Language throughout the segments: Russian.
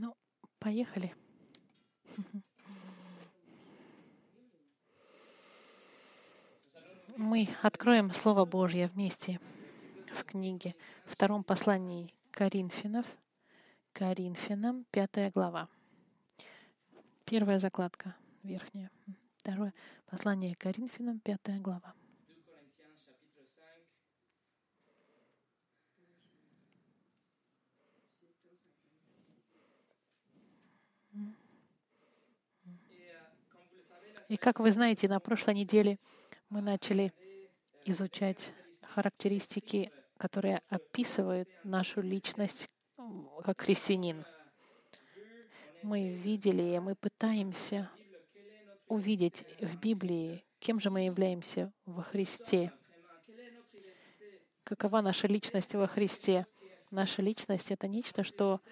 Ну, поехали. Мы откроем Слово Божье вместе в книге, втором послании Коринфянов, Коринфянам, пятая глава. Первая закладка верхняя. Второе послание Коринфянам, пятая глава. И как вы знаете, на прошлой неделе мы начали изучать характеристики, которые описывают нашу личность как христианин. Мы видели, и мы пытаемся увидеть в Библии, кем же мы являемся во Христе. Какова наша личность во Христе? Наша личность — это нечто, что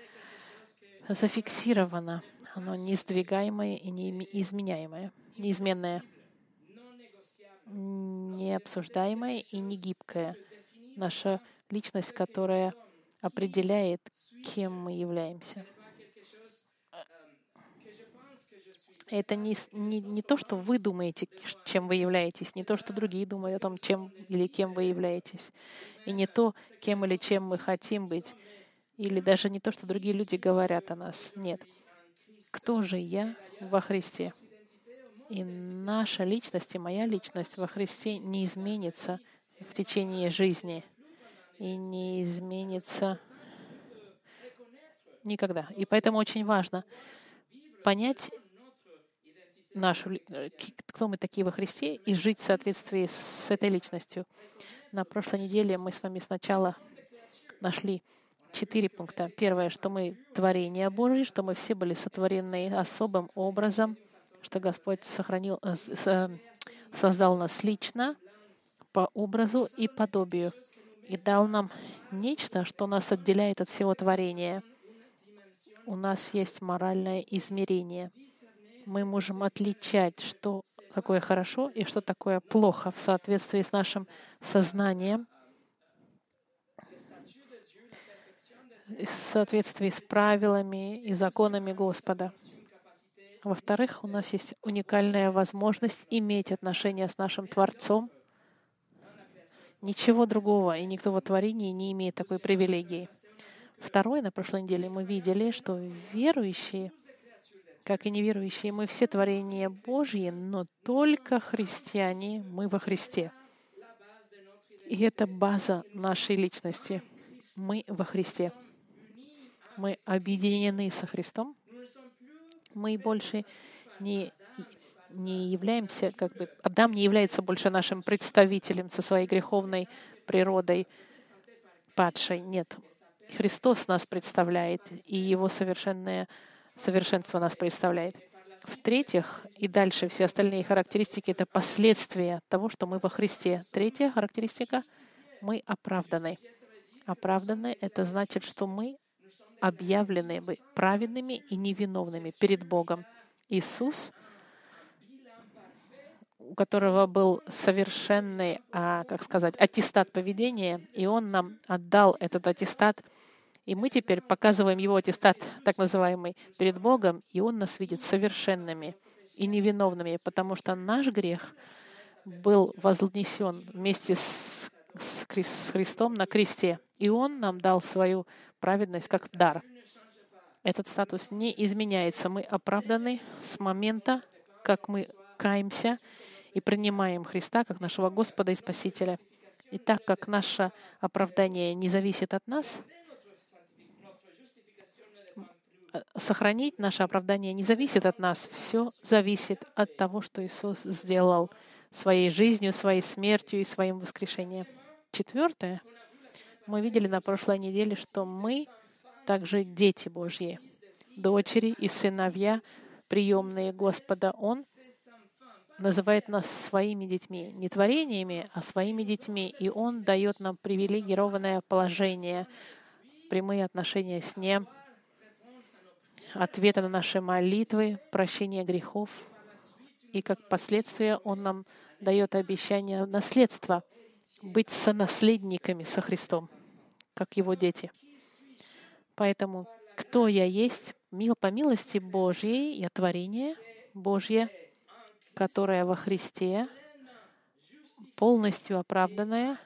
зафиксировано, оно несдвигаемое и неизменяемое неизменное, необсуждаемое и негибкое. Наша личность, которая определяет, кем мы являемся. Это не, не, не то, что вы думаете, чем вы являетесь, не то, что другие думают о том, чем или кем вы являетесь, и не то, кем или чем мы хотим быть, или даже не то, что другие люди говорят о нас. Нет. Кто же я во Христе? И наша личность и моя личность во Христе не изменится в течение жизни и не изменится никогда. И поэтому очень важно понять нашу, э, кто мы такие во Христе, и жить в соответствии с этой личностью. На прошлой неделе мы с вами сначала нашли четыре пункта. Первое, что мы творение Божье, что мы все были сотворены особым образом — что Господь сохранил, э, э, создал нас лично по образу и подобию и дал нам нечто, что нас отделяет от всего творения. У нас есть моральное измерение. Мы можем отличать, что такое хорошо и что такое плохо в соответствии с нашим сознанием, в соответствии с правилами и законами Господа. Во-вторых, у нас есть уникальная возможность иметь отношения с нашим Творцом. Ничего другого и никто во творении не имеет такой привилегии. Второе, на прошлой неделе мы видели, что верующие, как и неверующие, мы все творения Божьи, но только христиане, мы во Христе. И это база нашей личности. Мы во Христе. Мы объединены со Христом, мы больше не, не являемся, как бы, Адам не является больше нашим представителем со своей греховной природой падшей. Нет. Христос нас представляет, и Его совершенное совершенство нас представляет. В-третьих, и дальше все остальные характеристики — это последствия того, что мы во Христе. Третья характеристика — мы оправданы. Оправданы — это значит, что мы объявлены праведными и невиновными перед Богом. Иисус, у которого был совершенный, а, как сказать, аттестат поведения, и Он нам отдал этот аттестат, и мы теперь показываем Его аттестат, так называемый, перед Богом, и Он нас видит совершенными и невиновными, потому что наш грех был вознесен вместе с, с Христом на кресте, и Он нам дал свою праведность как дар. Этот статус не изменяется. Мы оправданы с момента, как мы каемся и принимаем Христа как нашего Господа и Спасителя. И так как наше оправдание не зависит от нас, сохранить наше оправдание не зависит от нас. Все зависит от того, что Иисус сделал своей жизнью, своей смертью и своим воскрешением. Четвертое — мы видели на прошлой неделе, что мы также дети Божьи, дочери и сыновья, приемные Господа. Он называет нас своими детьми, не творениями, а своими детьми. И Он дает нам привилегированное положение, прямые отношения с Ним, ответы на наши молитвы, прощение грехов. И как последствие Он нам дает обещание наследства быть сонаследниками со Христом как его дети. Поэтому кто я есть, мил по милости Божьей, я творение Божье, которое во Христе, полностью оправданное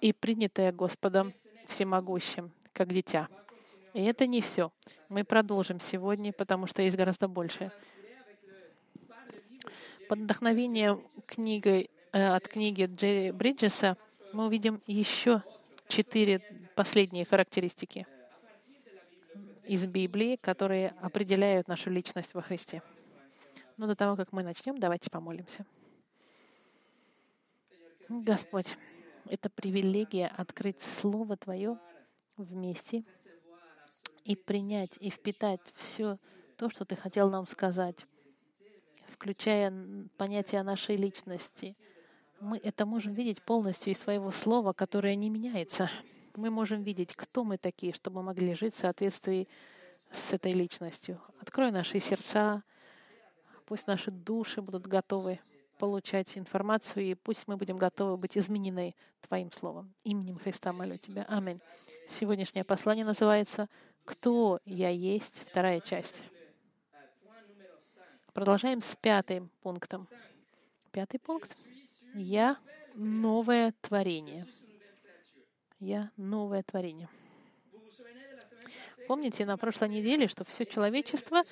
и принятое Господом Всемогущим, как дитя. И это не все. Мы продолжим сегодня, потому что есть гораздо больше. Под вдохновением книгой, э, от книги Джерри Бриджеса мы увидим еще четыре последние характеристики из Библии, которые определяют нашу личность во Христе. Но до того, как мы начнем, давайте помолимся. Господь, это привилегия открыть Слово Твое вместе и принять, и впитать все то, что Ты хотел нам сказать, включая понятие нашей личности. Мы это можем видеть полностью из своего слова, которое не меняется. Мы можем видеть, кто мы такие, чтобы могли жить в соответствии с этой личностью. Открой наши сердца, пусть наши души будут готовы получать информацию, и пусть мы будем готовы быть изменены Твоим Словом. Именем Христа молю Тебя. Аминь. Сегодняшнее послание называется «Кто я есть?» Вторая часть. Продолжаем с пятым пунктом. Пятый пункт. Я новое творение. Я новое творение. Помните на прошлой неделе, что все человечество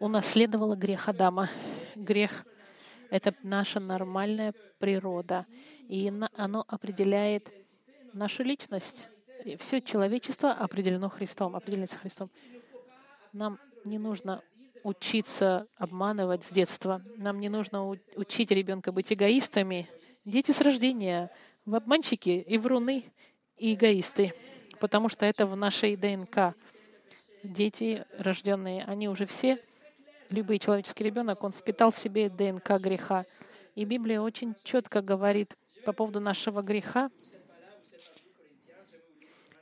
унаследовало грех Адама. Грех — это наша нормальная природа, и оно определяет нашу личность. И все человечество определено Христом, определяется Христом. Нам не нужно учиться обманывать с детства. Нам не нужно учить ребенка быть эгоистами. Дети с рождения обманщики и вруны, и эгоисты, потому что это в нашей ДНК. Дети рожденные, они уже все, любой человеческий ребенок, он впитал в себе ДНК греха. И Библия очень четко говорит по поводу нашего греха,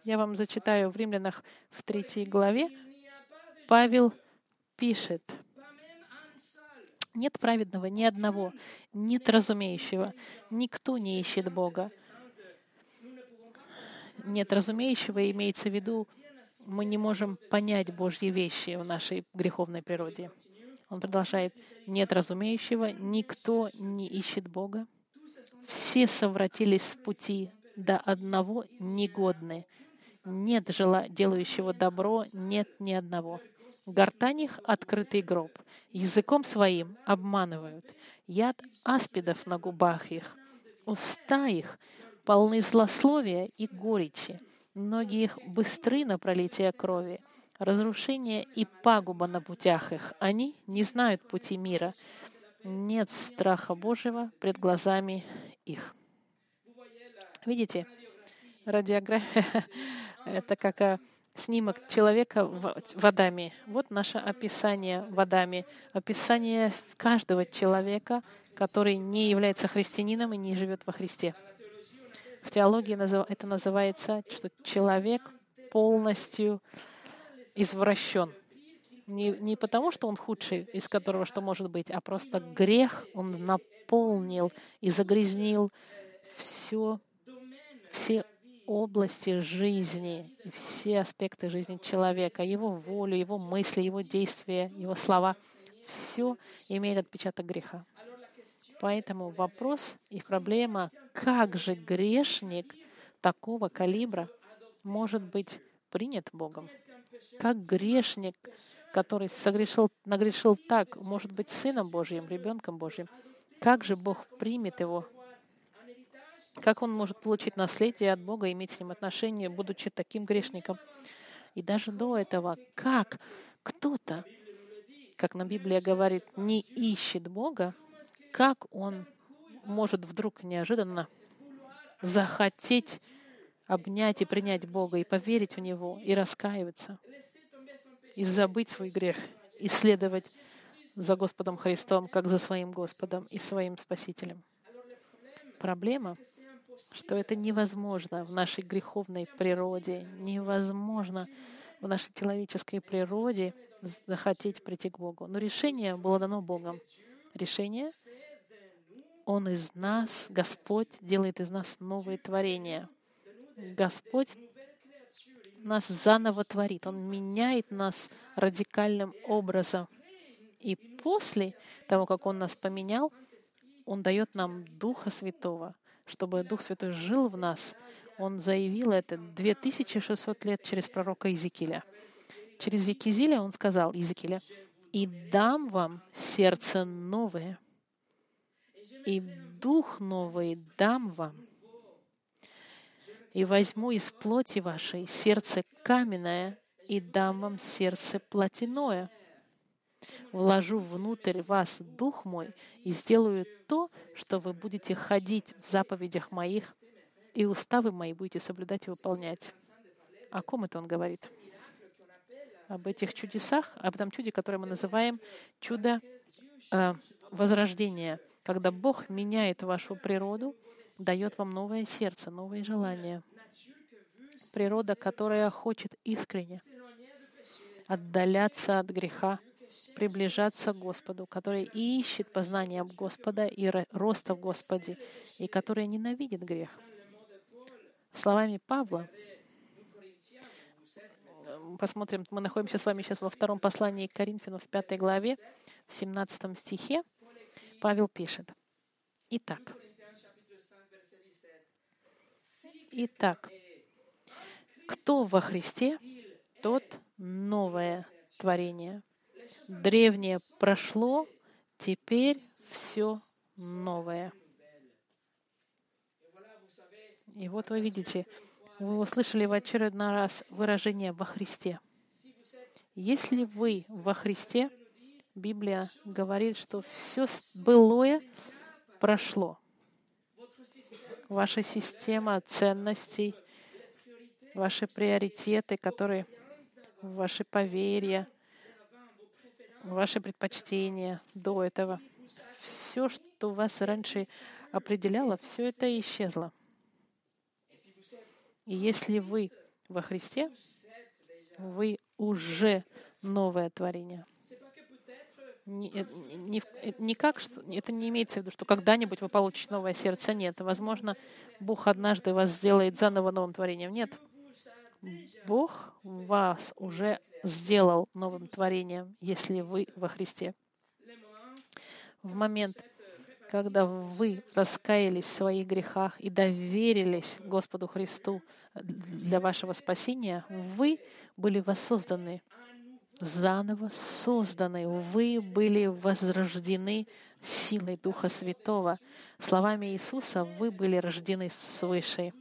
я вам зачитаю в Римлянах в третьей главе. Павел пишет, нет праведного ни одного, нет разумеющего, никто не ищет Бога. Нет разумеющего имеется в виду, мы не можем понять Божьи вещи в нашей греховной природе. Он продолжает, нет разумеющего, никто не ищет Бога. Все совратились с пути, до одного негодны. Нет жела, делающего добро, нет ни одного. Гортань их — открытый гроб. Языком своим обманывают. Яд аспидов на губах их. Уста их полны злословия и горечи. Ноги их быстры на пролитие крови. Разрушение и пагуба на путях их. Они не знают пути мира. Нет страха Божьего пред глазами их. Видите, радиография Это как э, снимок человека водами. Вот наше описание водами. Описание каждого человека, который не является христианином и не живет во Христе. В теологии это называется, что человек полностью извращен. Не, не потому, что он худший, из которого что может быть, а просто грех он наполнил и загрязнил все, все области жизни, все аспекты жизни человека, его волю, его мысли, его действия, его слова, все имеет отпечаток греха. Поэтому вопрос и проблема, как же грешник такого калибра может быть принят Богом? Как грешник, который согрешил, нагрешил так, может быть сыном Божьим, ребенком Божьим? Как же Бог примет его как он может получить наследие от Бога, иметь с ним отношения, будучи таким грешником? И даже до этого, как кто-то, как на Библия говорит, не ищет Бога, как он может вдруг неожиданно захотеть обнять и принять Бога, и поверить в Него, и раскаиваться, и забыть свой грех, и следовать за Господом Христом, как за своим Господом и своим Спасителем. Проблема что это невозможно в нашей греховной природе, невозможно в нашей человеческой природе захотеть прийти к Богу. Но решение было дано Богом. Решение Он из нас, Господь делает из нас новые творения. Господь нас заново творит, Он меняет нас радикальным образом. И после того, как Он нас поменял, Он дает нам Духа Святого, чтобы Дух Святой жил в нас. Он заявил это 2600 лет через пророка Иезекииля. Через Екизиля он сказал, Иезекииля, «И дам вам сердце новое, и дух новый дам вам, и возьму из плоти вашей сердце каменное, и дам вам сердце плотяное. Вложу внутрь вас дух мой и сделаю то, что вы будете ходить в заповедях моих, и уставы мои будете соблюдать и выполнять. О ком это он говорит? Об этих чудесах, об этом чуде, которое мы называем чудо э, возрождения, когда Бог меняет вашу природу, дает вам новое сердце, новые желания. Природа, которая хочет искренне отдаляться от греха, приближаться к Господу, которая ищет познания Господа и роста в Господе, и которая ненавидит грех. Словами Павла, посмотрим, мы находимся с вами сейчас во втором послании к Коринфянам в пятой главе, в 17 стихе, Павел пишет, «Итак, Итак, кто во Христе, тот новое творение. Древнее прошло, теперь все новое. И вот вы видите, вы услышали в очередной раз выражение «во Христе». Если вы во Христе, Библия говорит, что все былое прошло ваша система ценностей, ваши приоритеты, которые ваши поверья, ваши предпочтения до этого. Все, что вас раньше определяло, все это исчезло. И если вы во Христе, вы уже новое творение не, э, не, э, не как, что, это не имеется в виду, что когда-нибудь вы получите новое сердце. Нет. Возможно, Бог однажды вас сделает заново новым творением. Нет. Бог вас уже сделал новым творением, если вы во Христе. В момент, когда вы раскаялись в своих грехах и доверились Господу Христу для вашего спасения, вы были воссозданы заново созданы. Вы были возрождены силой Духа Святого. Словами Иисуса вы были рождены свыше,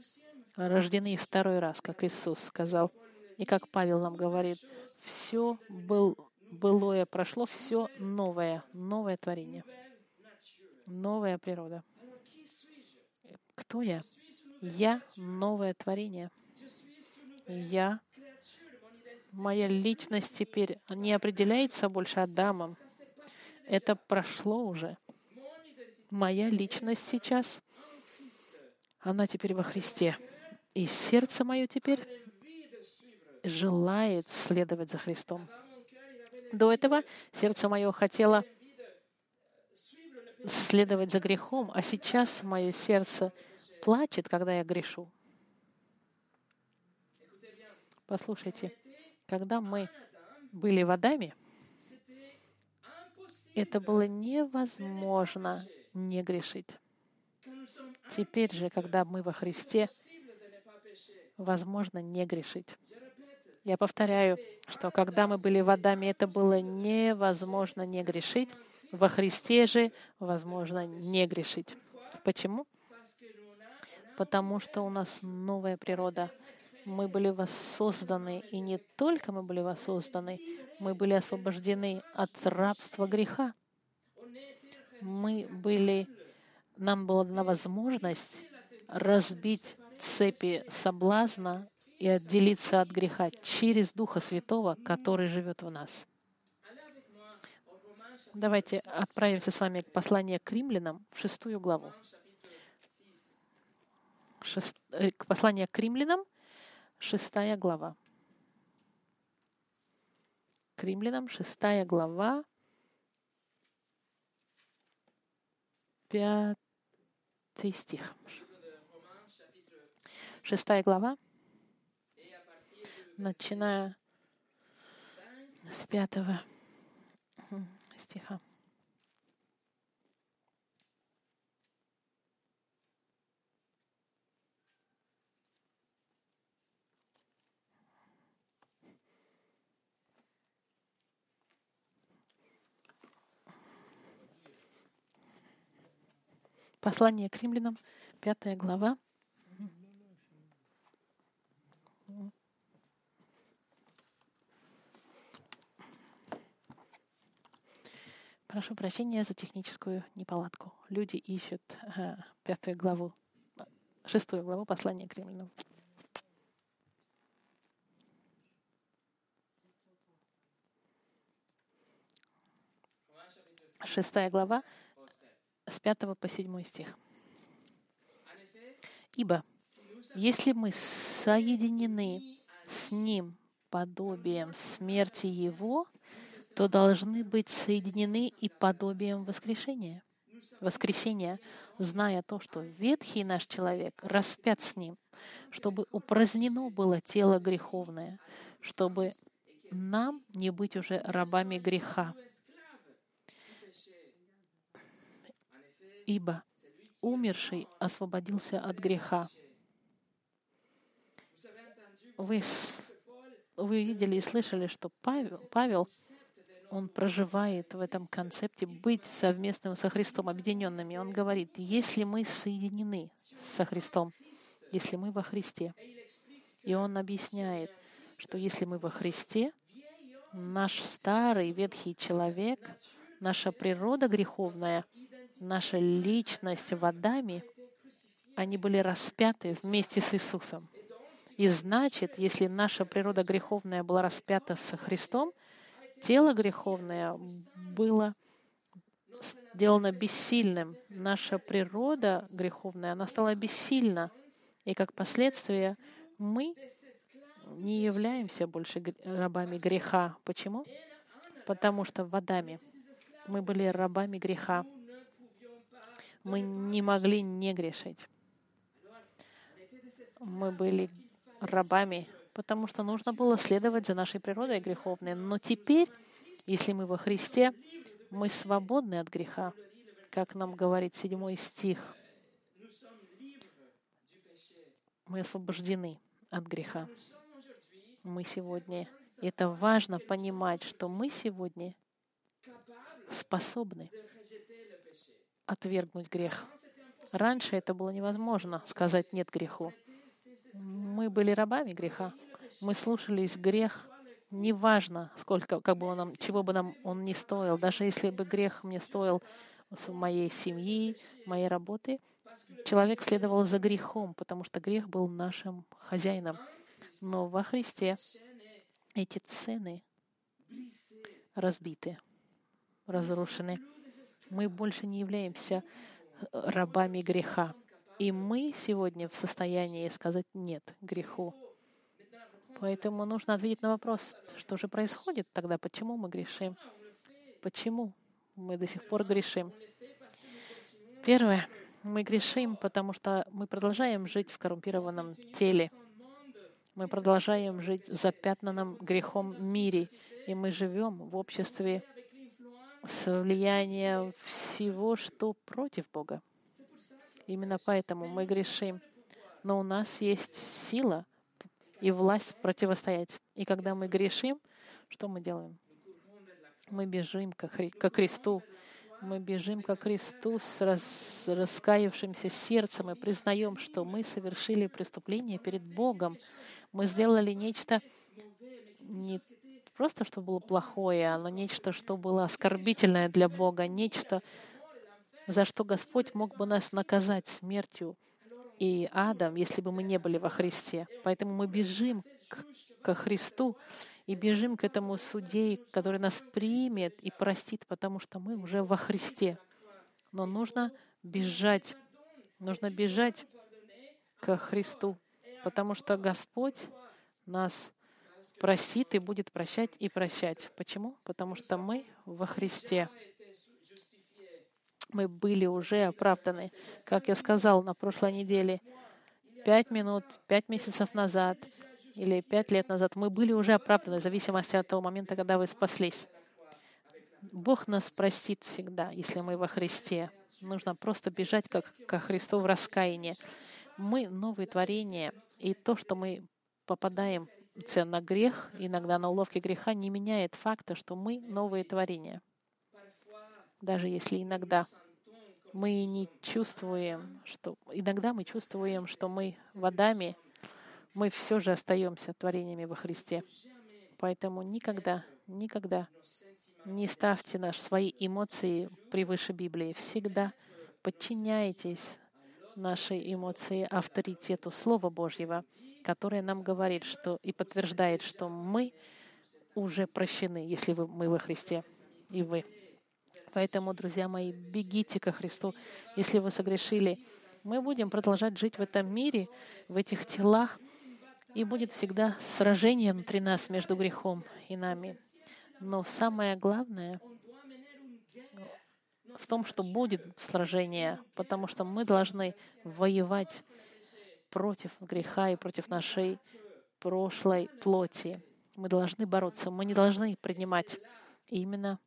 рождены второй раз, как Иисус сказал. И как Павел нам говорит, все был, былое прошло, все новое, новое творение, новая природа. Кто я? Я новое творение. Я Моя личность теперь не определяется больше Адамом. Это прошло уже. Моя личность сейчас, она теперь во Христе. И сердце мое теперь желает следовать за Христом. До этого сердце мое хотело следовать за грехом, а сейчас мое сердце плачет, когда я грешу. Послушайте, когда мы были в Адаме, это было невозможно не грешить. Теперь же, когда мы во Христе, возможно не грешить. Я повторяю, что когда мы были в Адаме, это было невозможно не грешить. Во Христе же возможно не грешить. Почему? Потому что у нас новая природа — мы были воссозданы, и не только мы были воссозданы, мы были освобождены от рабства греха. Мы были, нам была дана возможность разбить цепи соблазна и отделиться от греха через Духа Святого, который живет в нас. Давайте отправимся с вами к посланию к римлянам в шестую главу. Шест... Э, к посланию к римлянам, шестая глава. К римлянам, шестая глава, пятый стих. Шестая глава, начиная с пятого стиха. Послание к римлянам, пятая глава. Прошу прощения за техническую неполадку. Люди ищут э, пятую главу, шестую главу послания к римлянам. Шестая глава, с 5 по 7 стих. Ибо если мы соединены с Ним подобием смерти Его, то должны быть соединены и подобием воскрешения. Воскресения, зная то, что ветхий наш человек распят с Ним, чтобы упразднено было тело греховное, чтобы нам не быть уже рабами греха, ибо умерший освободился от греха. Вы, вы видели и слышали, что Павел, Павел, он проживает в этом концепте быть совместным со Христом, объединенными. Он говорит, если мы соединены со Христом, если мы во Христе, и он объясняет, что если мы во Христе, наш старый ветхий человек, наша природа греховная — наша личность в Адаме, они были распяты вместе с Иисусом. И значит, если наша природа греховная была распята со Христом, тело греховное было сделано бессильным. Наша природа греховная, она стала бессильна. И как последствие мы не являемся больше рабами греха. Почему? Потому что в Адаме мы были рабами греха мы не могли не грешить. Мы были рабами, потому что нужно было следовать за нашей природой греховной. Но теперь, если мы во Христе, мы свободны от греха, как нам говорит седьмой стих. Мы освобождены от греха. Мы сегодня. Это важно понимать, что мы сегодня способны отвергнуть грех. Раньше это было невозможно сказать нет греху. Мы были рабами греха. Мы слушались грех, неважно, сколько, как бы он нам, чего бы нам он не стоил, даже если бы грех мне стоил моей семьи, моей работы, человек следовал за грехом, потому что грех был нашим хозяином. Но во Христе эти цены разбиты, разрушены мы больше не являемся э, рабами греха. И мы сегодня в состоянии сказать «нет» греху. Поэтому нужно ответить на вопрос, что же происходит тогда, почему мы грешим, почему мы до сих пор грешим. Первое, мы грешим, потому что мы продолжаем жить в коррумпированном теле. Мы продолжаем жить в запятнанном грехом мире, и мы живем в обществе с влиянием всего, что против Бога. Именно поэтому мы грешим. Но у нас есть сила и власть противостоять. И когда мы грешим, что мы делаем? Мы бежим ко, Хри- ко Христу. Мы бежим ко Христу с рас- раскаявшимся сердцем и признаем, что мы совершили преступление перед Богом. Мы сделали нечто не просто, что было плохое, а нечто, что было оскорбительное для Бога, нечто, за что Господь мог бы нас наказать смертью и адом, если бы мы не были во Христе. Поэтому мы бежим к, ко Христу и бежим к этому судей, который нас примет и простит, потому что мы уже во Христе. Но нужно бежать, нужно бежать к Христу, потому что Господь нас простит и будет прощать и прощать. Почему? Потому что мы во Христе. Мы были уже оправданы. Как я сказал на прошлой неделе, пять минут, пять месяцев назад или пять лет назад, мы были уже оправданы в зависимости от того момента, когда вы спаслись. Бог нас простит всегда, если мы во Христе. Нужно просто бежать как ко Христу в раскаянии. Мы новые творения, и то, что мы попадаем на грех, иногда на уловки греха, не меняет факта, что мы новые творения. Даже если иногда мы не чувствуем, что иногда мы чувствуем, что мы водами, мы все же остаемся творениями во Христе. Поэтому никогда, никогда не ставьте наши свои эмоции превыше Библии. Всегда подчиняйтесь нашей эмоции авторитету Слова Божьего, которое нам говорит что, и подтверждает, что мы уже прощены, если вы, мы во Христе и вы. Поэтому, друзья мои, бегите ко Христу. Если вы согрешили, мы будем продолжать жить в этом мире, в этих телах, и будет всегда сражение внутри нас между грехом и нами. Но самое главное в том, что будет сражение, потому что мы должны воевать против греха и против нашей прошлой плоти. Мы должны бороться, мы не должны принимать. Именно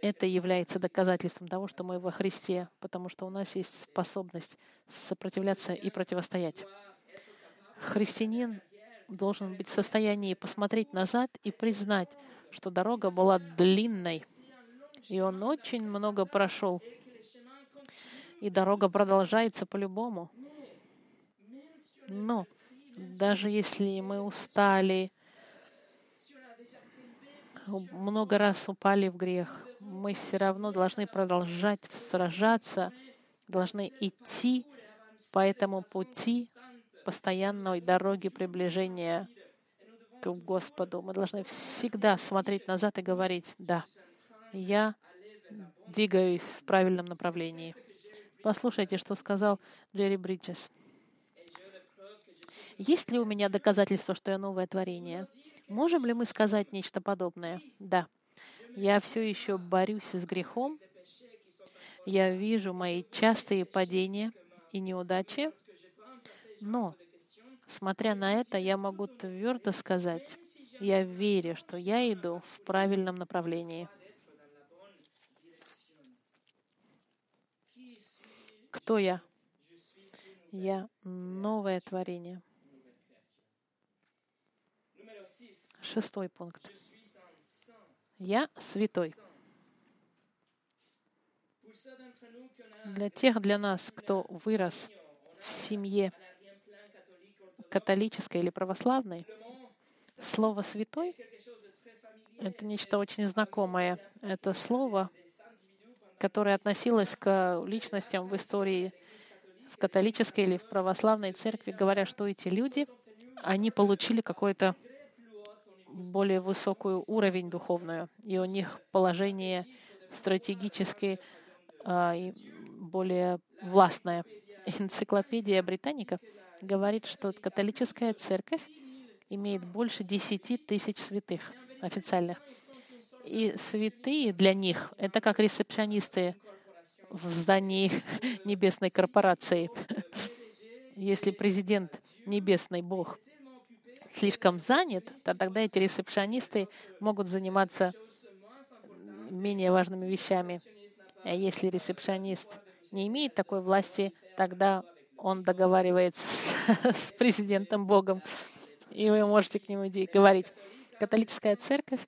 это является доказательством того, что мы во Христе, потому что у нас есть способность сопротивляться и противостоять. Христианин должен быть в состоянии посмотреть назад и признать, что дорога была длинной, и он очень много прошел. И дорога продолжается по-любому. Но даже если мы устали, много раз упали в грех, мы все равно должны продолжать сражаться, должны идти по этому пути постоянной дороги приближения к Господу. Мы должны всегда смотреть назад и говорить, да, я двигаюсь в правильном направлении. Послушайте, что сказал Джерри Бриджес. Есть ли у меня доказательство, что я новое творение? Можем ли мы сказать нечто подобное? Да. Я все еще борюсь с грехом. Я вижу мои частые падения и неудачи. Но, смотря на это, я могу твердо сказать, я верю, что я иду в правильном направлении. Кто я? Я новое творение. Шестой пункт. Я святой. Для тех, для нас, кто вырос в семье католической или православной, слово «святой» — это нечто очень знакомое. Это слово, которое относилось к личностям в истории в католической или в православной церкви, говоря, что эти люди, они получили какое-то более высокую уровень духовную, и у них положение стратегически а, и более властное. Энциклопедия Британика говорит, что католическая церковь имеет больше 10 тысяч святых официальных. И святые для них — это как ресепшонисты в здании небесной корпорации. Если президент — небесный Бог, слишком занят, то тогда эти ресепшонисты могут заниматься менее важными вещами. А если ресепшонист не имеет такой власти, тогда он договаривается с, с президентом Богом, и вы можете к нему говорить. Католическая церковь,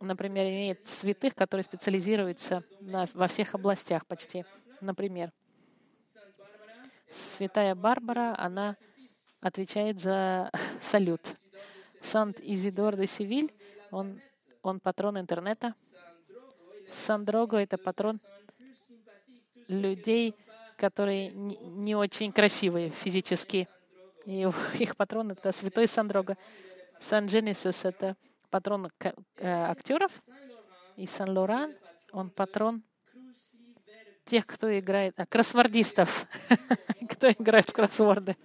например, имеет святых, которые специализируются на, во всех областях почти. Например, святая Барбара, она отвечает за салют. Сант-Изидор де Севиль, он, он патрон интернета. Сандрого — это патрон людей, которые не очень красивые физически. И их патрон — это святой Сандрога. Сан-Дженисис — это патрон э, актеров. И Сан-Лоран — он патрон тех, кто играет... А, кроссвордистов. кто играет в кроссворды.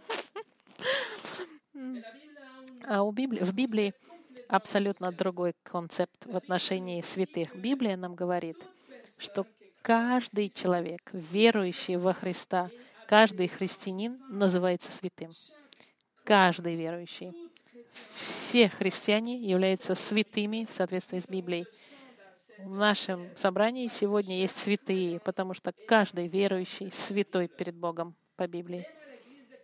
А у Библии, в Библии абсолютно другой концепт в отношении святых. Библия нам говорит, что каждый человек, верующий во Христа, каждый христианин называется святым. каждый верующий. Все христиане являются святыми в соответствии с Библией. В нашем собрании сегодня есть святые, потому что каждый верующий святой перед Богом по Библии.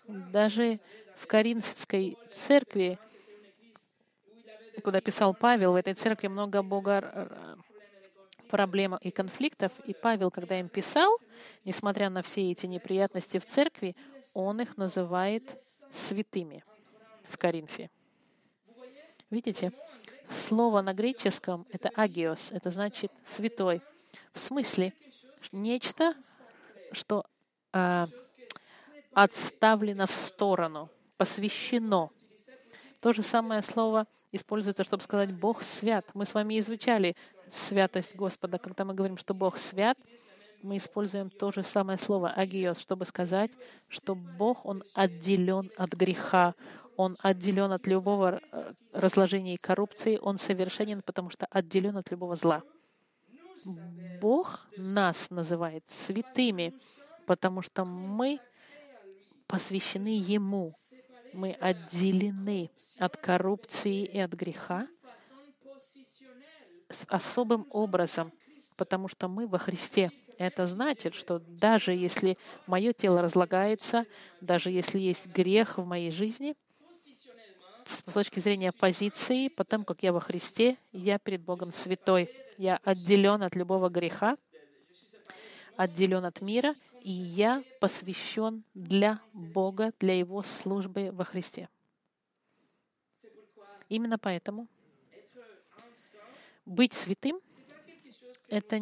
Даже в Коринфской церкви, куда писал Павел, в этой церкви много Бога проблем и конфликтов. И Павел, когда им писал, несмотря на все эти неприятности в церкви, он их называет святыми в Коринфе. Видите? Слово на греческом — это агиос, это значит святой. В смысле, нечто, что э, отставлено в сторону, посвящено. То же самое слово используется, чтобы сказать «Бог свят». Мы с вами изучали святость Господа. Когда мы говорим, что Бог свят, мы используем то же самое слово «агиос», чтобы сказать, что Бог, Он отделен от греха, Он отделен от любого э, разложения и коррупции, Он совершенен, потому что отделен от любого зла. Бог нас называет святыми, потому что мы посвящены Ему. Мы отделены от коррупции и от греха особым образом, потому что мы во Христе. Это значит, что даже если мое тело разлагается, даже если есть грех в моей жизни, с точки зрения позиции, потому как я во Христе, я перед Богом святой. Я отделен от любого греха, отделен от мира, и я посвящен для Бога, для Его службы во Христе. Именно поэтому быть святым — это,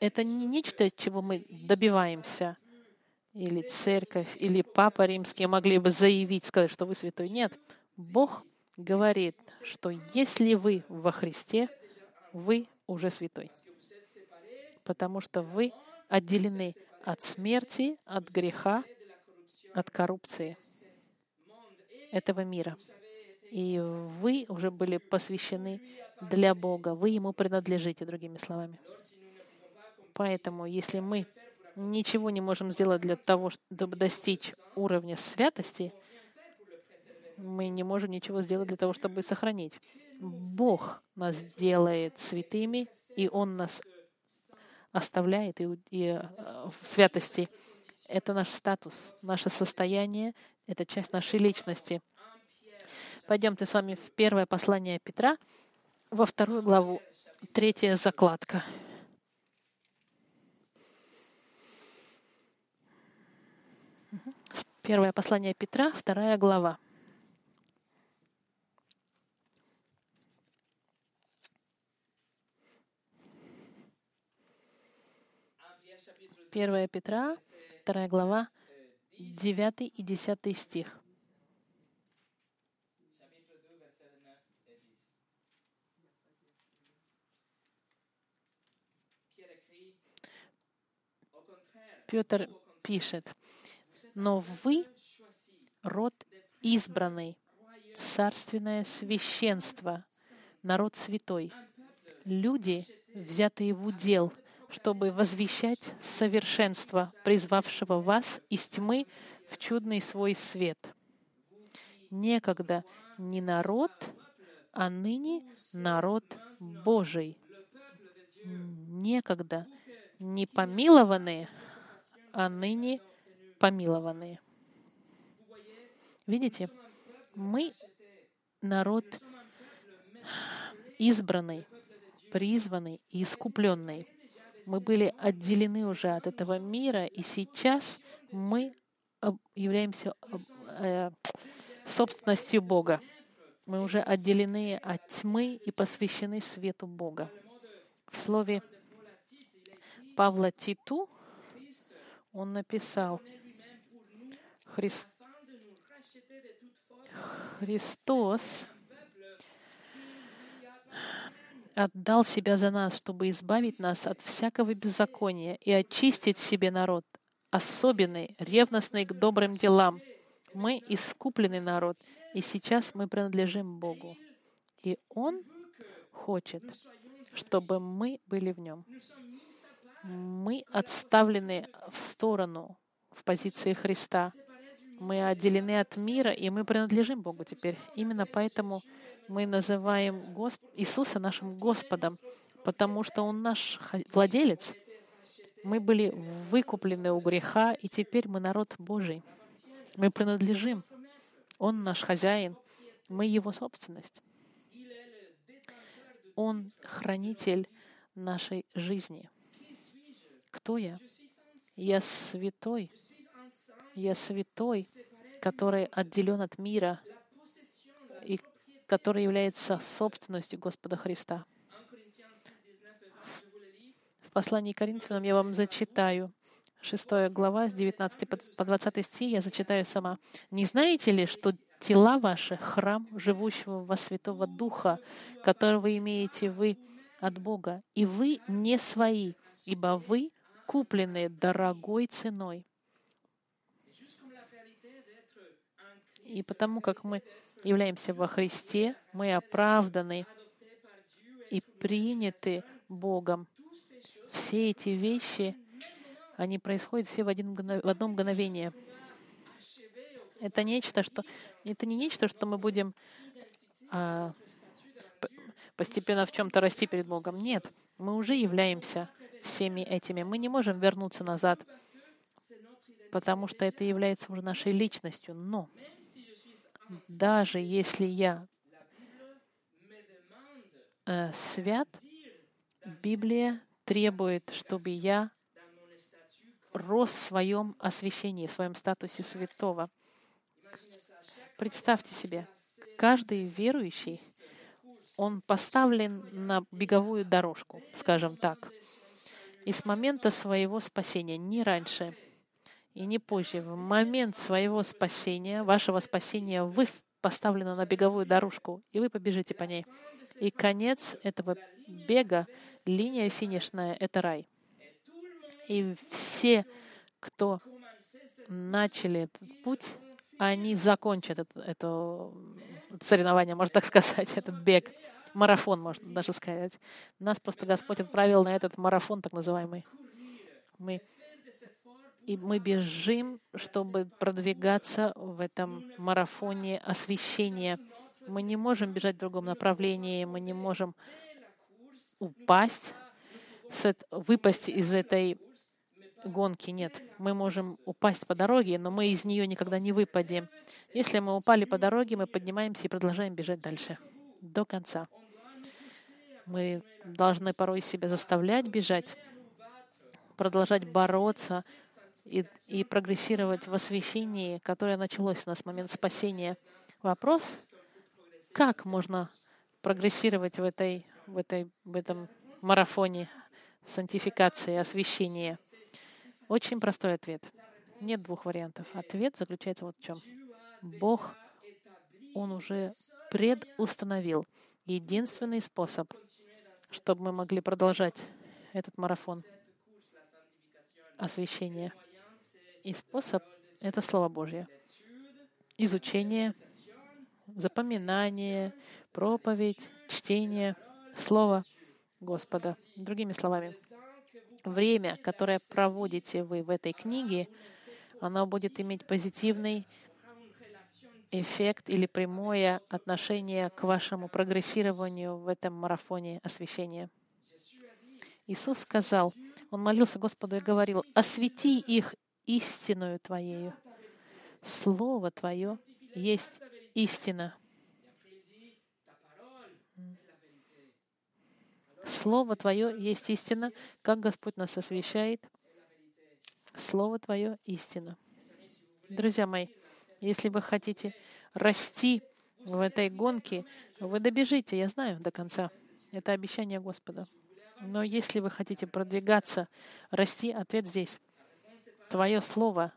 это не нечто, чего мы добиваемся, или церковь, или Папа Римский могли бы заявить, сказать, что вы святой. Нет. Бог говорит, что если вы во Христе, вы уже святой. Потому что вы отделены от смерти, от греха, от коррупции этого мира. И вы уже были посвящены для Бога. Вы Ему принадлежите, другими словами. Поэтому, если мы ничего не можем сделать для того, чтобы достичь уровня святости, мы не можем ничего сделать для того, чтобы сохранить. Бог нас делает святыми, и Он нас оставляет и, и э, в святости. Это наш статус, наше состояние, это часть нашей личности. Пойдемте с вами в первое послание Петра, во вторую главу, третья закладка. Первое послание Петра, вторая глава. Первая Петра, вторая глава, 9 и 10 стих. Петр пишет, «Но вы — род избранный, царственное священство, народ святой, люди, взятые в удел, чтобы возвещать совершенство, призвавшего вас из тьмы в чудный свой свет. Некогда не народ, а ныне народ Божий. Некогда не помилованные, а ныне помилованные. Видите, мы народ избранный, призванный и искупленный. Мы были отделены уже от этого мира, и сейчас мы являемся э, собственностью Бога. Мы уже отделены от тьмы и посвящены свету Бога. В слове Павла Титу он написал, Христ... Христос отдал себя за нас, чтобы избавить нас от всякого беззакония и очистить себе народ, особенный, ревностный к добрым делам. Мы искупленный народ, и сейчас мы принадлежим Богу. И Он хочет, чтобы мы были в Нем мы отставлены в сторону в позиции Христа. Мы отделены от мира, и мы принадлежим Богу теперь. Именно поэтому мы называем Госп... Иисуса нашим Господом, потому что Он наш владелец. Мы были выкуплены у греха, и теперь мы народ Божий. Мы принадлежим. Он наш хозяин. Мы Его собственность. Он хранитель нашей жизни. Кто я? Я святой. Я святой, который отделен от мира и который является собственностью Господа Христа. В послании к Коринфянам я вам зачитаю. 6 глава, с 19 по 20 стих я зачитаю сама. «Не знаете ли, что тела ваши — храм живущего во Святого Духа, которого имеете вы от Бога, и вы не свои, ибо вы куплены дорогой ценой?» И потому как мы являемся во Христе, мы оправданы и приняты Богом. Все эти вещи, они происходят все в, один, в одно мгновение. Это нечто, что это не нечто, что мы будем а, постепенно в чем-то расти перед Богом. Нет, мы уже являемся всеми этими. Мы не можем вернуться назад, потому что это является уже нашей личностью. Но даже если я э, свят, Библия требует, чтобы я рос в своем освящении, в своем статусе святого. Представьте себе, каждый верующий, он поставлен на беговую дорожку, скажем так. И с момента своего спасения, не раньше — и не позже. В момент своего спасения, вашего спасения, вы поставлены на беговую дорожку, и вы побежите по ней. И конец этого бега, линия финишная — это рай. И все, кто начали этот путь, они закончат это, это соревнование, можно так сказать, этот бег, марафон, можно даже сказать. Нас просто Господь отправил на этот марафон, так называемый. Мы и мы бежим, чтобы продвигаться в этом марафоне освещения. Мы не можем бежать в другом направлении, мы не можем упасть, выпасть из этой гонки. Нет, мы можем упасть по дороге, но мы из нее никогда не выпадем. Если мы упали по дороге, мы поднимаемся и продолжаем бежать дальше до конца. Мы должны порой себя заставлять бежать, продолжать бороться и, и прогрессировать в освящении, которое началось у нас в момент спасения. Вопрос, как можно прогрессировать в, этой, в, этой, в этом марафоне сантификации, освящения? Очень простой ответ. Нет двух вариантов. Ответ заключается вот в чем. Бог, Он уже предустановил единственный способ, чтобы мы могли продолжать этот марафон освящения — и способ — это Слово Божье. Изучение, запоминание, проповедь, чтение, Слово Господа. Другими словами, время, которое проводите вы в этой книге, оно будет иметь позитивный эффект или прямое отношение к вашему прогрессированию в этом марафоне освящения. Иисус сказал, Он молился Господу и говорил, «Освети их истинную Твоею. Слово Твое есть истина. Слово Твое есть истина, как Господь нас освещает. Слово Твое — истина. Друзья мои, если вы хотите расти в этой гонке, вы добежите, я знаю, до конца. Это обещание Господа. Но если вы хотите продвигаться, расти, ответ здесь. Твое слово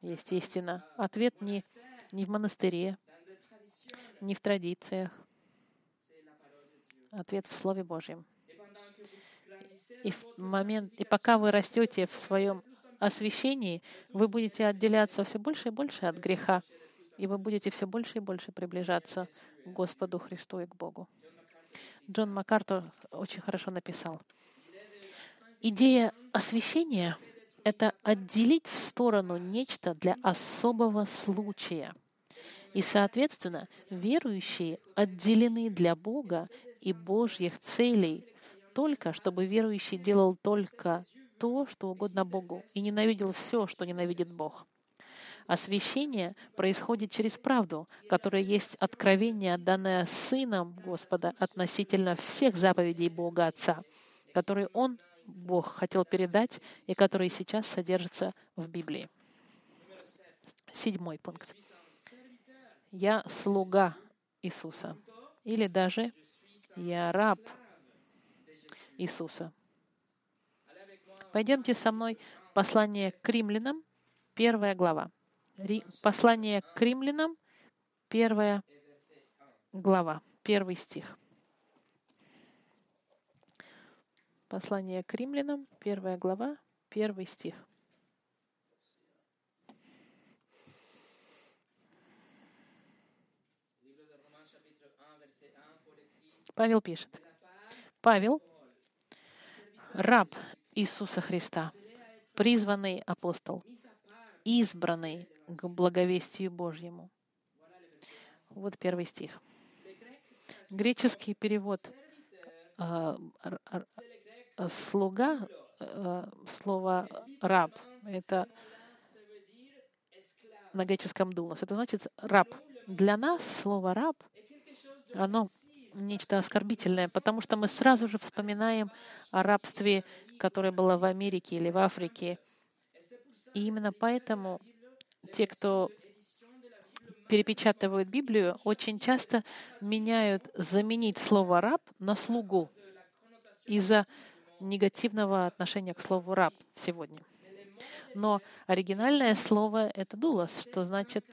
есть истина. Ответ не, не в монастыре, не в традициях. Ответ в Слове Божьем. И, в момент, и пока вы растете в своем освящении, вы будете отделяться все больше и больше от греха, и вы будете все больше и больше приближаться к Господу Христу и к Богу. Джон Маккартур очень хорошо написал. Идея освящения —— это отделить в сторону нечто для особого случая. И, соответственно, верующие отделены для Бога и Божьих целей только, чтобы верующий делал только то, что угодно Богу, и ненавидел все, что ненавидит Бог. Освящение происходит через правду, которая есть откровение, данное Сыном Господа относительно всех заповедей Бога Отца, которые Он, Бог, хотел передать и которые сейчас содержатся в Библии. Седьмой пункт. Я слуга Иисуса. Или даже я раб Иисуса. Пойдемте со мной послание к римлянам, первая глава. Послание к римлянам, первая глава, первый стих. Послание к римлянам, первая глава, первый стих. Павел пишет. Павел, раб Иисуса Христа, призванный апостол, избранный к благовестию Божьему. Вот первый стих. Греческий перевод э, слуга, э, слово раб, это на греческом дулос. Это значит раб. Для нас слово раб, оно нечто оскорбительное, потому что мы сразу же вспоминаем о рабстве, которое было в Америке или в Африке. И именно поэтому те, кто перепечатывают Библию, очень часто меняют заменить слово «раб» на «слугу» из-за негативного отношения к слову «раб» сегодня. Но оригинальное слово — это «дулос», что значит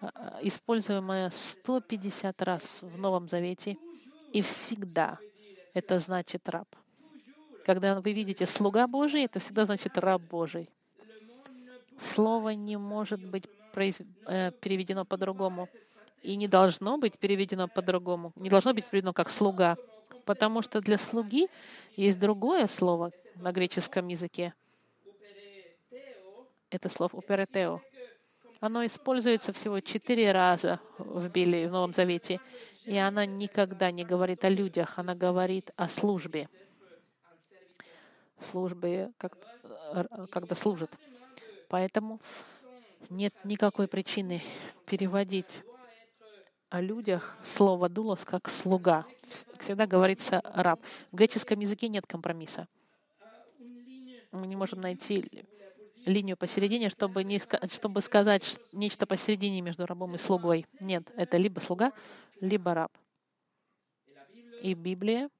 а, используемое 150 раз в Новом Завете — и всегда это значит раб. Когда вы видите слуга Божий, это всегда значит раб Божий. Слово не может быть э, переведено по-другому. И не должно быть переведено по-другому. Не должно быть переведено как слуга. Потому что для слуги есть другое слово на греческом языке. Это слово «уперетео». Оно используется всего четыре раза в Библии, в Новом Завете. И она никогда не говорит о людях, она говорит о службе. Службе, как, когда служит. Поэтому нет никакой причины переводить о людях слово «дулос» как «слуга». Всегда говорится «раб». В греческом языке нет компромисса. Мы не можем найти линию посередине, чтобы, не, чтобы сказать нечто посередине между рабом и слугой. Нет, это либо слуга, либо раб. И Библия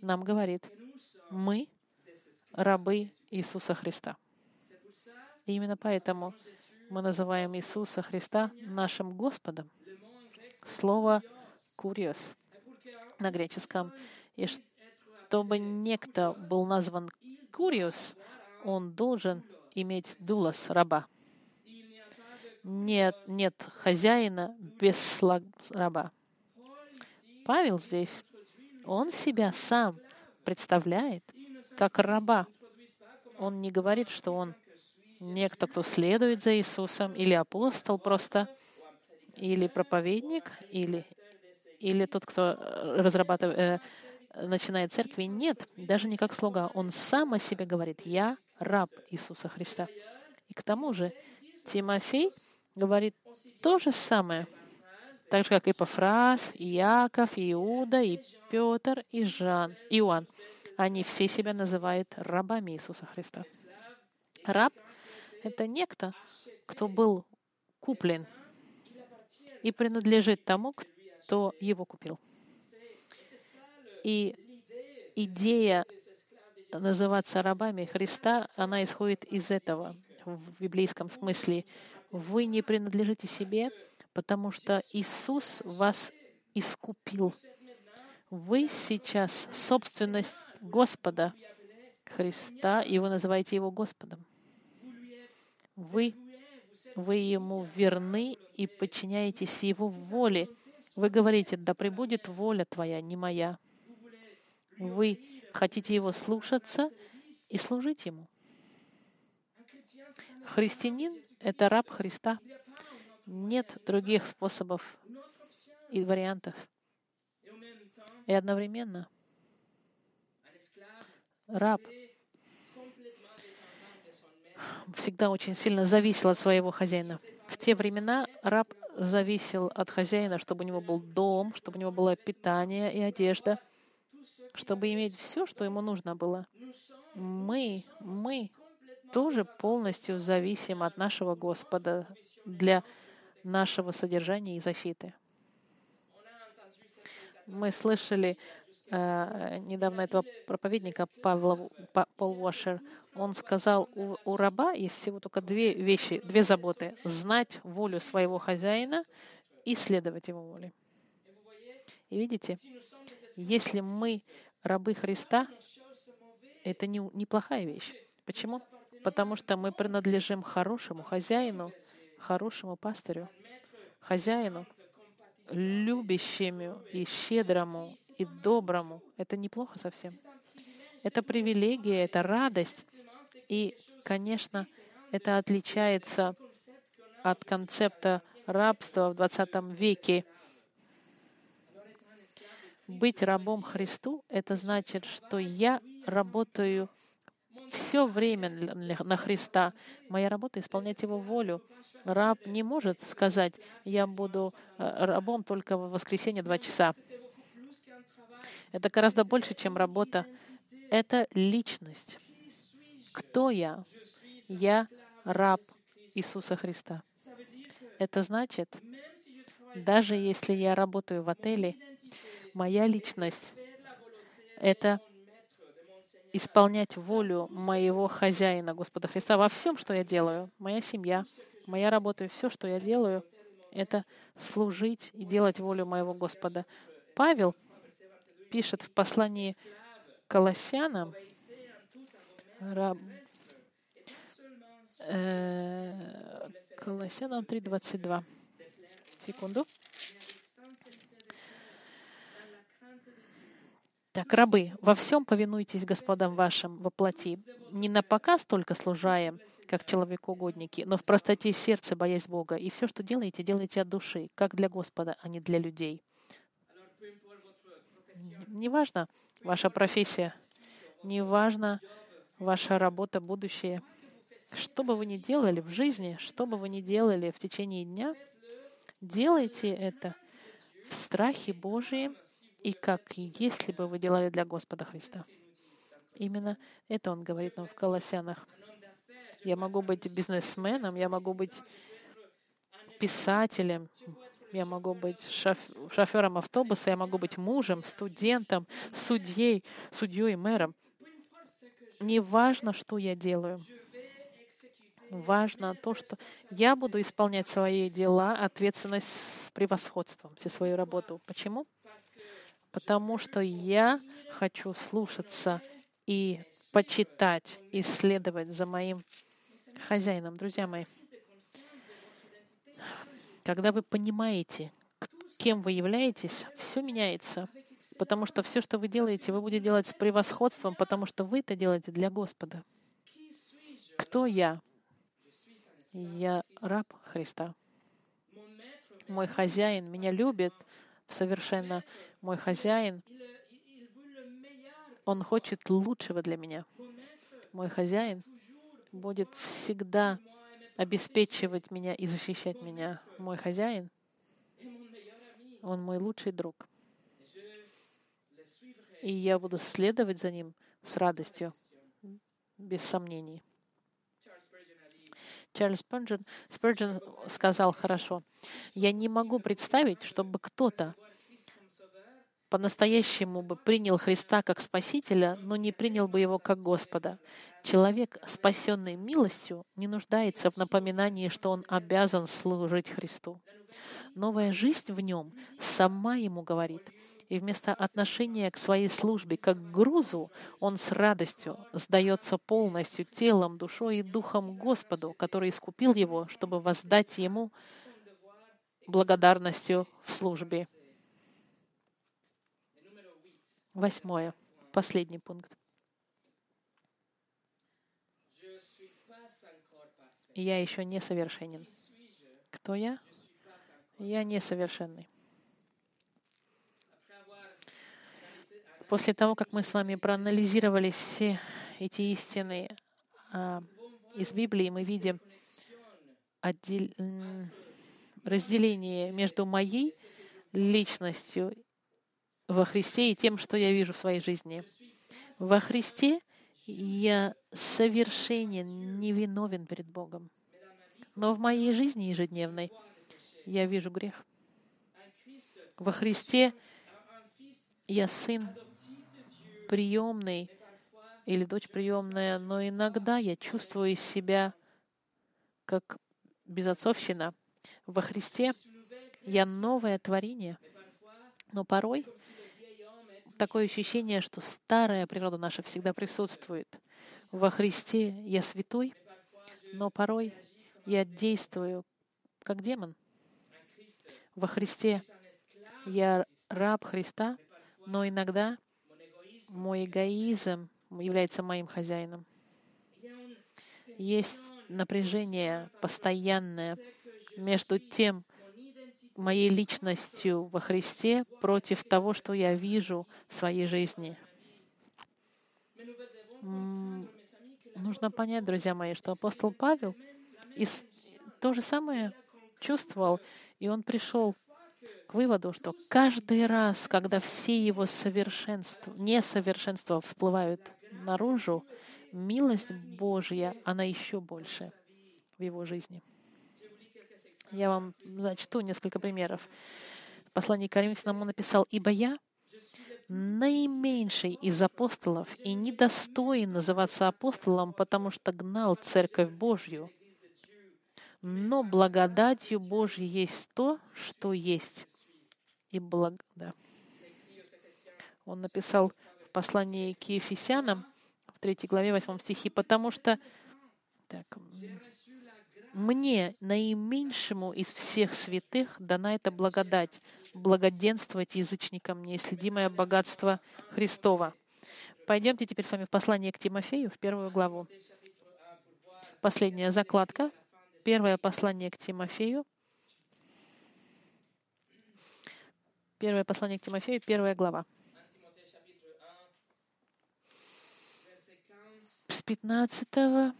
нам говорит, мы рабы Иисуса Христа. И именно поэтому мы называем Иисуса Христа нашим Господом. Слово «куриос» на греческом. И чтобы некто был назван «куриос», он должен иметь дулос раба. Нет, нет хозяина без раба. Павел здесь, он себя сам представляет как раба. Он не говорит, что он некто, кто следует за Иисусом, или апостол просто, или проповедник, или, или тот, кто разрабатывает, э, начинает церкви. Нет, даже не как слуга. Он сам о себе говорит, я раб Иисуса Христа. И к тому же Тимофей говорит то же самое, так же, как и Пафраз, и Яков, и Иуда, и Петр, и Жан, Иоанн. Они все себя называют рабами Иисуса Христа. Раб — это некто, кто был куплен и принадлежит тому, кто его купил. И идея называться рабами Христа, она исходит из этого в библейском смысле. Вы не принадлежите себе, потому что Иисус вас искупил. Вы сейчас собственность Господа Христа, и вы называете Его Господом. Вы, вы Ему верны и подчиняетесь Его воле. Вы говорите, да пребудет воля Твоя, не моя. Вы хотите Его слушаться и служить Ему. Христианин — это раб Христа. Нет других способов и вариантов. И одновременно раб всегда очень сильно зависел от своего хозяина. В те времена раб зависел от хозяина, чтобы у него был дом, чтобы у него было питание и одежда, чтобы иметь все, что ему нужно было. Мы, мы тоже полностью зависим от нашего Господа для нашего содержания и защиты. Мы слышали э, недавно этого проповедника Павла Пол Уошер. Он сказал, у, у раба есть всего только две вещи, две заботы. Знать волю своего хозяина и следовать его воле. И видите, если мы рабы Христа, это не, неплохая вещь. Почему? Потому что мы принадлежим хорошему хозяину, хорошему пастырю, хозяину, любящему и щедрому и доброму. Это неплохо совсем. Это привилегия, это радость. И, конечно, это отличается от концепта рабства в 20 веке. Быть рабом Христу — это значит, что я работаю все время на Христа. Моя работа — исполнять Его волю. Раб не может сказать, я буду э, рабом только в воскресенье два часа. Это гораздо больше, чем работа. Это личность. Кто я? Я раб Иисуса Христа. Это значит, даже если я работаю в отеле, моя личность — это исполнять волю моего хозяина, Господа Христа, во всем, что я делаю. Моя семья, моя работа и все, что я делаю, это служить и делать волю моего Господа. Павел пишет в послании Колоссянам, раб, э, Колоссянам 3.22. Секунду. Так, рабы, во всем повинуйтесь господам вашим во плоти, не на показ только служая, как человекоугодники, но в простоте сердца, боясь Бога. И все, что делаете, делайте от души, как для Господа, а не для людей. Неважно ваша профессия, неважно ваша работа, будущее. Что бы вы ни делали в жизни, что бы вы ни делали в течение дня, делайте это в страхе Божьем и как если бы вы делали для Господа Христа. Именно это он говорит нам в Колоссянах. Я могу быть бизнесменом, я могу быть писателем, я могу быть шоф- шофером автобуса, я могу быть мужем, студентом, судьей, судьей, мэром. Не важно, что я делаю. Важно то, что я буду исполнять свои дела, ответственность с превосходством, все свою работу. Почему? потому что я хочу слушаться и почитать, исследовать за моим хозяином. Друзья мои, когда вы понимаете, кем вы являетесь, все меняется. Потому что все, что вы делаете, вы будете делать с превосходством, потому что вы это делаете для Господа. Кто я? Я раб Христа. Мой хозяин меня любит совершенно мой хозяин, он хочет лучшего для меня. Мой хозяин будет всегда обеспечивать меня и защищать меня. Мой хозяин, он мой лучший друг. И я буду следовать за ним с радостью, без сомнений. Чарльз Спurgeon, Спurgeon сказал хорошо, «Я не могу представить, чтобы кто-то по-настоящему бы принял Христа как Спасителя, но не принял бы Его как Господа. Человек, спасенный милостью, не нуждается в напоминании, что он обязан служить Христу. Новая жизнь в нем сама ему говорит, и вместо отношения к своей службе как к грузу, он с радостью сдается полностью телом, душой и духом Господу, который искупил его, чтобы воздать ему благодарностью в службе. Восьмое. Последний пункт. я еще не совершенен. Кто я? Я несовершенный. После того, как мы с вами проанализировали все эти истины а, из Библии, мы видим отдел... разделение между моей личностью во Христе и тем, что я вижу в своей жизни. Во Христе я совершенен, невиновен перед Богом. Но в моей жизни ежедневной я вижу грех. Во Христе я сын приемный или дочь приемная, но иногда я чувствую себя как безотцовщина. Во Христе я новое творение, но порой такое ощущение, что старая природа наша всегда присутствует. Во Христе я святой, но порой я действую как демон. Во Христе я раб Христа, но иногда мой эгоизм является моим хозяином. Есть напряжение постоянное между тем, моей личностью во Христе против того, что я вижу в своей жизни. Нужно понять, друзья мои, что апостол Павел то же самое чувствовал, и он пришел к выводу, что каждый раз, когда все его совершенства, несовершенства всплывают наружу, милость Божья, она еще больше в его жизни. Я вам зачту несколько примеров. В послании к Коринфянам он написал, «Ибо я, наименьший из апостолов, и недостоин называться апостолом, потому что гнал Церковь Божью. Но благодатью Божьей есть то, что есть, и благ... да. Он написал в послании к Ефесянам в 3 главе 8 стихе, потому что так, мне, наименьшему из всех святых, дана эта благодать, благоденствовать язычникам, неисследимое богатство Христова. Пойдемте теперь с вами в послание к Тимофею, в первую главу. Последняя закладка. Первое послание к Тимофею, Первое послание к Тимофею, первая глава. С 15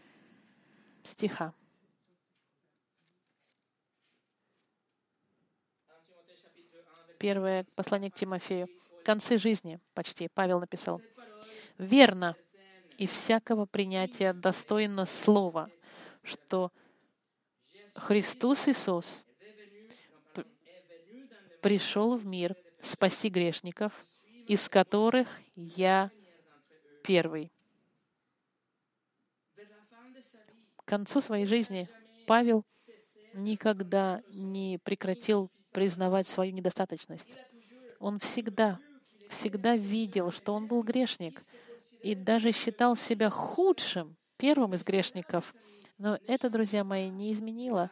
стиха. Первое послание к Тимофею. Концы жизни почти. Павел написал. «Верно и всякого принятия достойно слова, что Христос Иисус пришел в мир спаси грешников, из которых я первый. К концу своей жизни Павел никогда не прекратил признавать свою недостаточность. Он всегда, всегда видел, что он был грешник, и даже считал себя худшим, первым из грешников. Но это, друзья мои, не изменило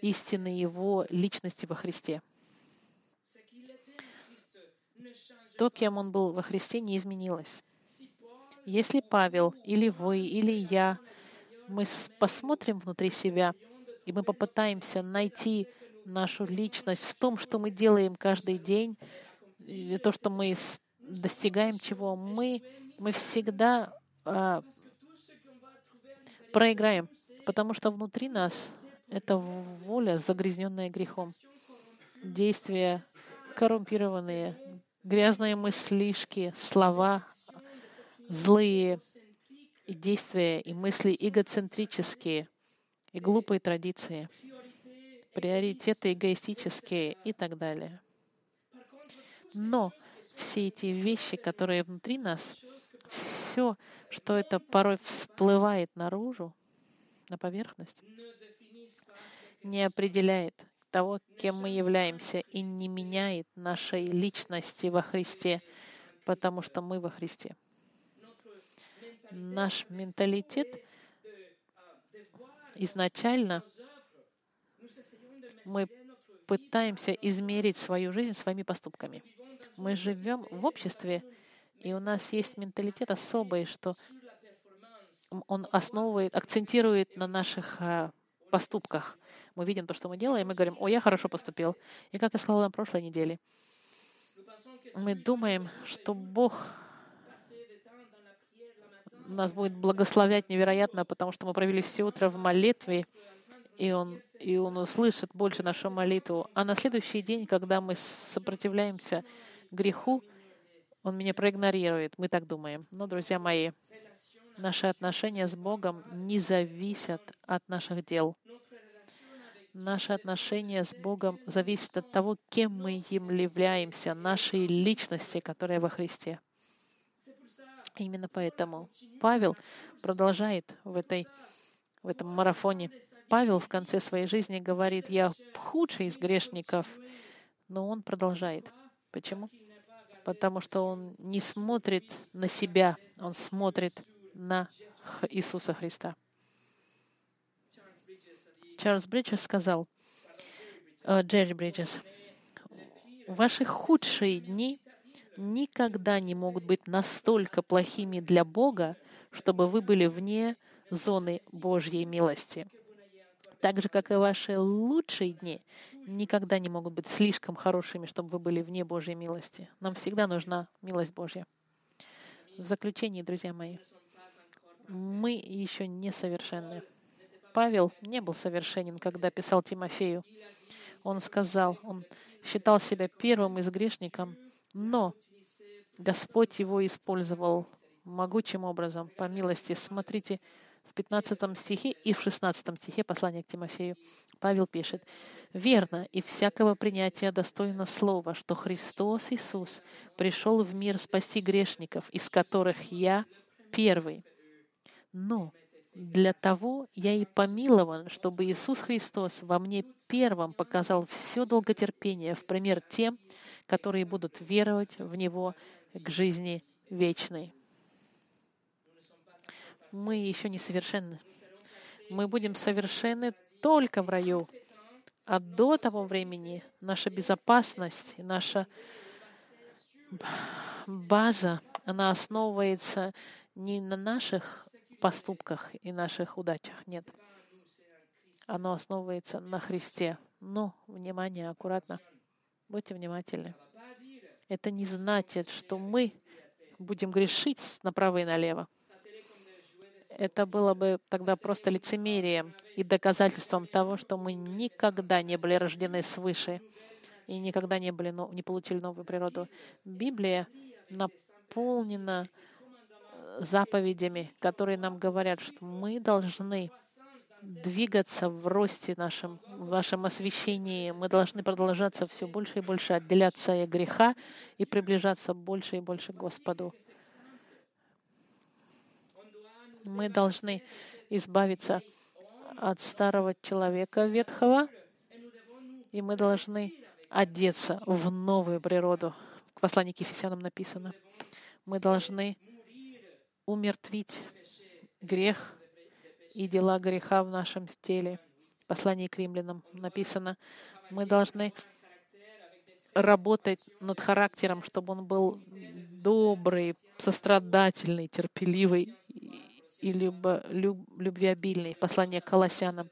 истины его личности во Христе. То, кем он был во Христе, не изменилось. Если Павел или вы, или я, мы посмотрим внутри себя, и мы попытаемся найти нашу личность в том, что мы делаем каждый день, и то, что мы достигаем чего, мы, мы всегда а, проиграем, потому что внутри нас это воля, загрязненная грехом. Действия коррумпированные, грязные мыслишки, слова злые, действия, и мысли эгоцентрические, и глупые традиции, приоритеты эгоистические и так далее. Но все эти вещи, которые внутри нас, все, что это порой всплывает наружу, на поверхность, не определяет того, кем мы являемся, и не меняет нашей личности во Христе, потому что мы во Христе. Наш менталитет изначально мы пытаемся измерить свою жизнь своими поступками. Мы живем в обществе, и у нас есть менталитет особый, что Он основывает, акцентирует на наших э, поступках. Мы видим то, что мы делаем, и мы говорим, о, я хорошо поступил. И как я сказала на прошлой неделе, мы думаем, что Бог нас будет благословять невероятно, потому что мы провели все утро в молитве, и Он, и он услышит больше нашу молитву. А на следующий день, когда мы сопротивляемся греху, Он меня проигнорирует. Мы так думаем. Но, друзья мои, наши отношения с Богом не зависят от наших дел. Наши отношения с Богом зависят от того, кем мы им являемся, нашей личности, которая во Христе. Именно поэтому Павел продолжает в, этой, в этом марафоне. Павел в конце своей жизни говорит, я худший из грешников, но он продолжает. Почему? Потому что он не смотрит на себя, он смотрит на Иисуса Христа. Чарльз Бриджес сказал, э, Джерри Бриджес, ваши худшие дни никогда не могут быть настолько плохими для Бога, чтобы вы были вне зоны Божьей милости. Так же, как и ваши лучшие дни, никогда не могут быть слишком хорошими, чтобы вы были вне Божьей милости. Нам всегда нужна милость Божья. В заключение, друзья мои, мы еще не совершенны. Павел не был совершенен, когда писал Тимофею. Он сказал, он считал себя первым из грешником, но Господь его использовал могучим образом, по милости. Смотрите, в 15 стихе и в 16 стихе послания к Тимофею Павел пишет, «Верно, и всякого принятия достойно слова, что Христос Иисус пришел в мир спасти грешников, из которых я первый. Но для того я и помилован, чтобы Иисус Христос во мне первым показал все долготерпение в пример тем, которые будут веровать в Него к жизни вечной. Мы еще не совершенны. Мы будем совершенны только в раю. А до того времени наша безопасность, наша база, она основывается не на наших поступках и наших удачах. Нет. Оно основывается на Христе. Но, внимание, аккуратно. Будьте внимательны. Это не значит, что мы будем грешить направо и налево. Это было бы тогда просто лицемерием и доказательством того, что мы никогда не были рождены свыше и никогда не, были, не получили новую природу. Библия наполнена э, заповедями, которые нам говорят, что мы должны двигаться в росте нашем, в вашем освящении. Мы должны продолжаться все больше и больше отделяться от греха и приближаться больше и больше к Господу. Мы должны избавиться от старого человека ветхого, и мы должны одеться в новую природу. В послании к Ефесянам написано. Мы должны умертвить грех и дела греха в нашем теле. В послании к римлянам написано, мы должны работать над характером, чтобы он был добрый, сострадательный, терпеливый и любо, люб, любвеобильный. В послании к Колоссянам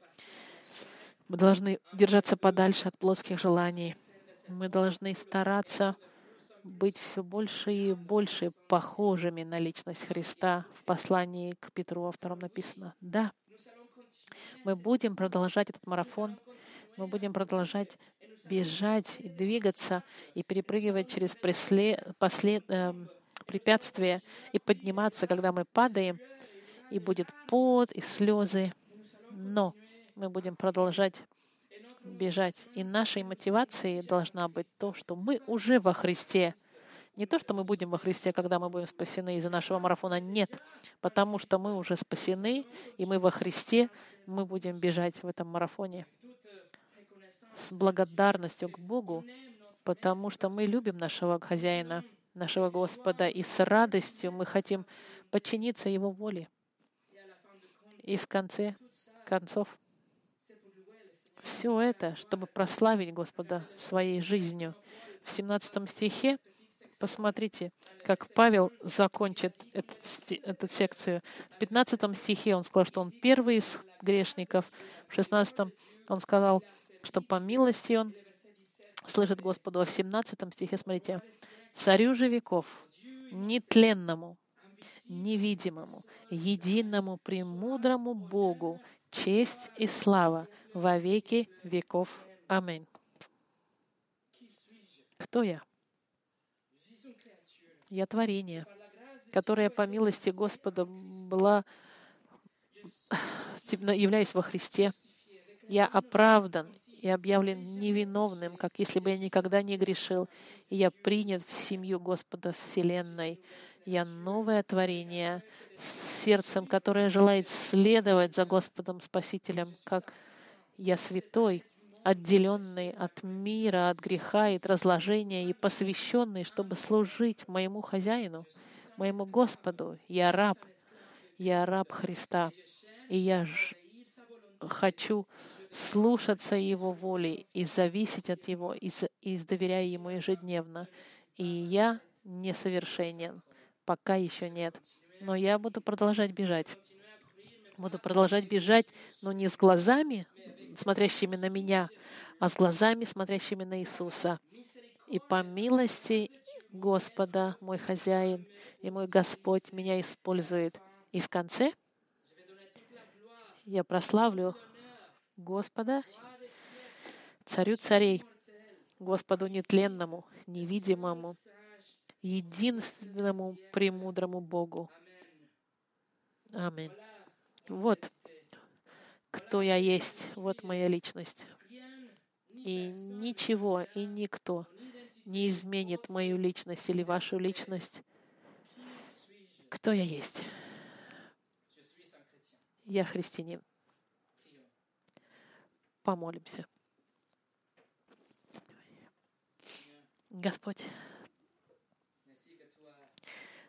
мы должны держаться подальше от плоских желаний. Мы должны стараться быть все больше и больше похожими на личность Христа. В послании к Петру во втором написано, да, мы будем продолжать этот марафон, мы будем продолжать бежать двигаться и перепрыгивать через преслед, послед, э, препятствия и подниматься, когда мы падаем, и будет пот и слезы. Но мы будем продолжать бежать. И нашей мотивацией должна быть то, что мы уже во Христе. Не то, что мы будем во Христе, когда мы будем спасены из-за нашего марафона. Нет, потому что мы уже спасены, и мы во Христе, мы будем бежать в этом марафоне с благодарностью к Богу, потому что мы любим нашего хозяина, нашего Господа, и с радостью мы хотим подчиниться Его воле. И в конце концов, все это, чтобы прославить Господа своей жизнью. В 17 стихе Посмотрите, как Павел закончит этот, эту секцию. В 15 стихе он сказал, что он первый из грешников. В 16 он сказал, что по милости он слышит Господу. А в 17 стихе, смотрите, «Царю же веков, нетленному, невидимому, единому, премудрому Богу, честь и слава во веки веков. Аминь». Кто я? Я творение, которое по милости Господа была, являюсь во Христе. Я оправдан и объявлен невиновным, как если бы я никогда не грешил. И я принят в семью Господа Вселенной. Я новое творение с сердцем, которое желает следовать за Господом Спасителем, как я святой, отделенный от мира, от греха и от разложения и посвященный, чтобы служить моему хозяину, моему Господу. Я раб, я раб Христа, и я ж хочу слушаться Его воли и зависеть от Его, и, и доверяя Ему ежедневно. И я несовершенен, пока еще нет. Но я буду продолжать бежать. Буду продолжать бежать, но не с глазами смотрящими на меня, а с глазами, смотрящими на Иисуса. И по милости Господа, мой хозяин и мой Господь меня использует. И в конце я прославлю Господа, Царю царей, Господу нетленному, невидимому, единственному премудрому Богу. Аминь. Вот кто я есть. Вот моя личность. И ничего и никто не изменит мою личность или вашу личность. Кто я есть? Я христианин. Помолимся. Господь,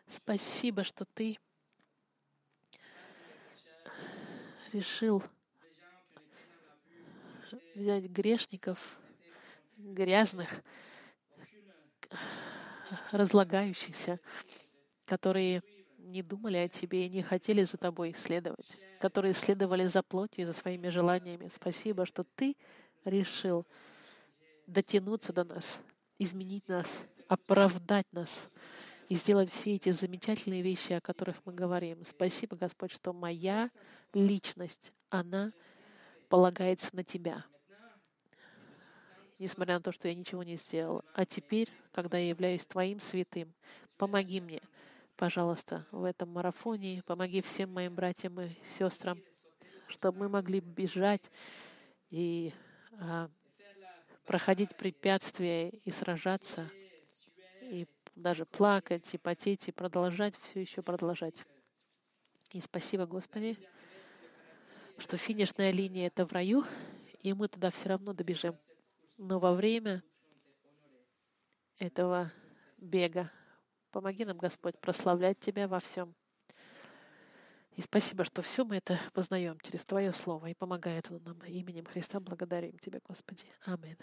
спасибо, что Ты решил взять грешников, грязных, разлагающихся, которые не думали о тебе и не хотели за тобой следовать, которые следовали за плотью и за своими желаниями. Спасибо, что ты решил дотянуться до нас, изменить нас, оправдать нас и сделать все эти замечательные вещи, о которых мы говорим. Спасибо, Господь, что моя личность, она полагается на Тебя несмотря на то, что я ничего не сделал. А теперь, когда я являюсь Твоим святым, помоги мне, пожалуйста, в этом марафоне, помоги всем моим братьям и сестрам, чтобы мы могли бежать и а, проходить препятствия и сражаться, даже плакать, и потеть, и продолжать, все еще продолжать. И спасибо, Господи, что финишная линия — это в раю, и мы туда все равно добежим. Но во время этого бега помоги нам, Господь, прославлять Тебя во всем. И спасибо, что все мы это познаем через Твое Слово и помогает оно нам. Именем Христа благодарим Тебя, Господи. Аминь.